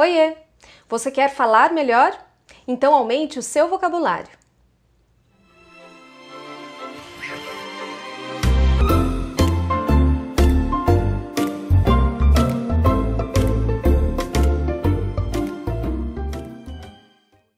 Oiê! Você quer falar melhor? Então aumente o seu vocabulário.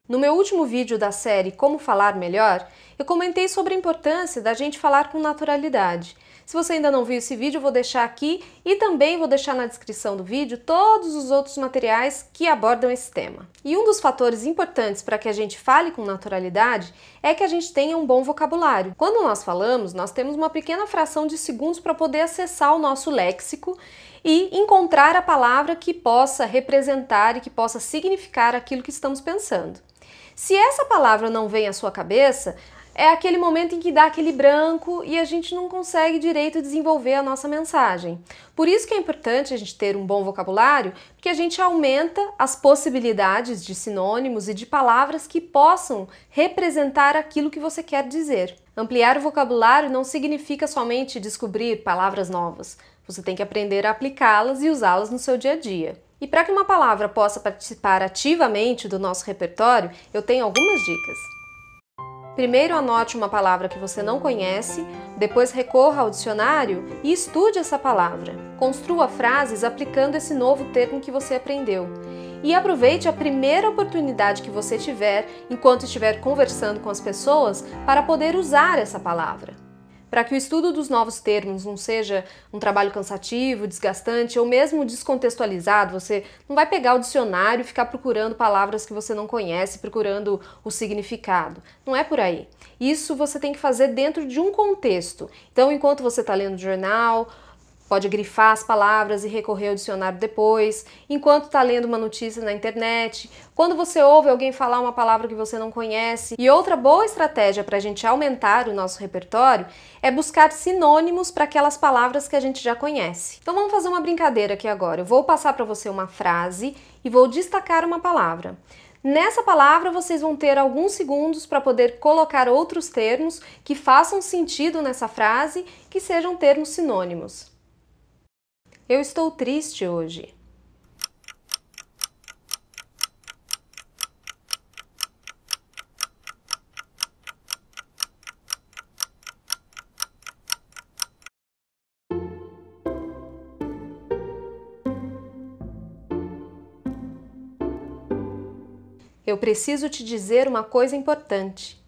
No meu último vídeo da série Como Falar Melhor, eu comentei sobre a importância da gente falar com naturalidade. Se você ainda não viu esse vídeo, vou deixar aqui e também vou deixar na descrição do vídeo todos os outros materiais que abordam esse tema. E um dos fatores importantes para que a gente fale com naturalidade é que a gente tenha um bom vocabulário. Quando nós falamos, nós temos uma pequena fração de segundos para poder acessar o nosso léxico e encontrar a palavra que possa representar e que possa significar aquilo que estamos pensando. Se essa palavra não vem à sua cabeça, é aquele momento em que dá aquele branco e a gente não consegue direito desenvolver a nossa mensagem. Por isso que é importante a gente ter um bom vocabulário, porque a gente aumenta as possibilidades de sinônimos e de palavras que possam representar aquilo que você quer dizer. Ampliar o vocabulário não significa somente descobrir palavras novas. Você tem que aprender a aplicá-las e usá-las no seu dia a dia. E para que uma palavra possa participar ativamente do nosso repertório, eu tenho algumas dicas. Primeiro anote uma palavra que você não conhece, depois recorra ao dicionário e estude essa palavra. Construa frases aplicando esse novo termo que você aprendeu. E aproveite a primeira oportunidade que você tiver enquanto estiver conversando com as pessoas para poder usar essa palavra. Para que o estudo dos novos termos não seja um trabalho cansativo, desgastante ou mesmo descontextualizado, você não vai pegar o dicionário e ficar procurando palavras que você não conhece, procurando o significado. Não é por aí. Isso você tem que fazer dentro de um contexto. Então, enquanto você está lendo jornal, Pode grifar as palavras e recorrer ao dicionário depois, enquanto está lendo uma notícia na internet, quando você ouve alguém falar uma palavra que você não conhece. E outra boa estratégia para a gente aumentar o nosso repertório é buscar sinônimos para aquelas palavras que a gente já conhece. Então vamos fazer uma brincadeira aqui agora. Eu vou passar para você uma frase e vou destacar uma palavra. Nessa palavra, vocês vão ter alguns segundos para poder colocar outros termos que façam sentido nessa frase, que sejam termos sinônimos. Eu estou triste hoje. Eu preciso te dizer uma coisa importante.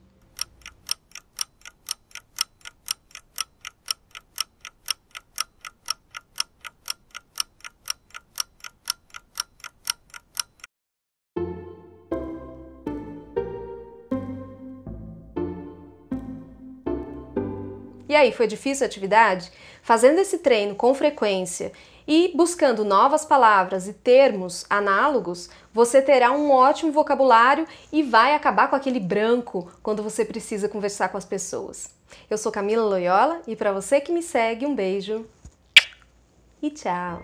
E aí, foi difícil a atividade? Fazendo esse treino com frequência e buscando novas palavras e termos análogos, você terá um ótimo vocabulário e vai acabar com aquele branco quando você precisa conversar com as pessoas. Eu sou Camila Loyola e para você que me segue, um beijo e tchau!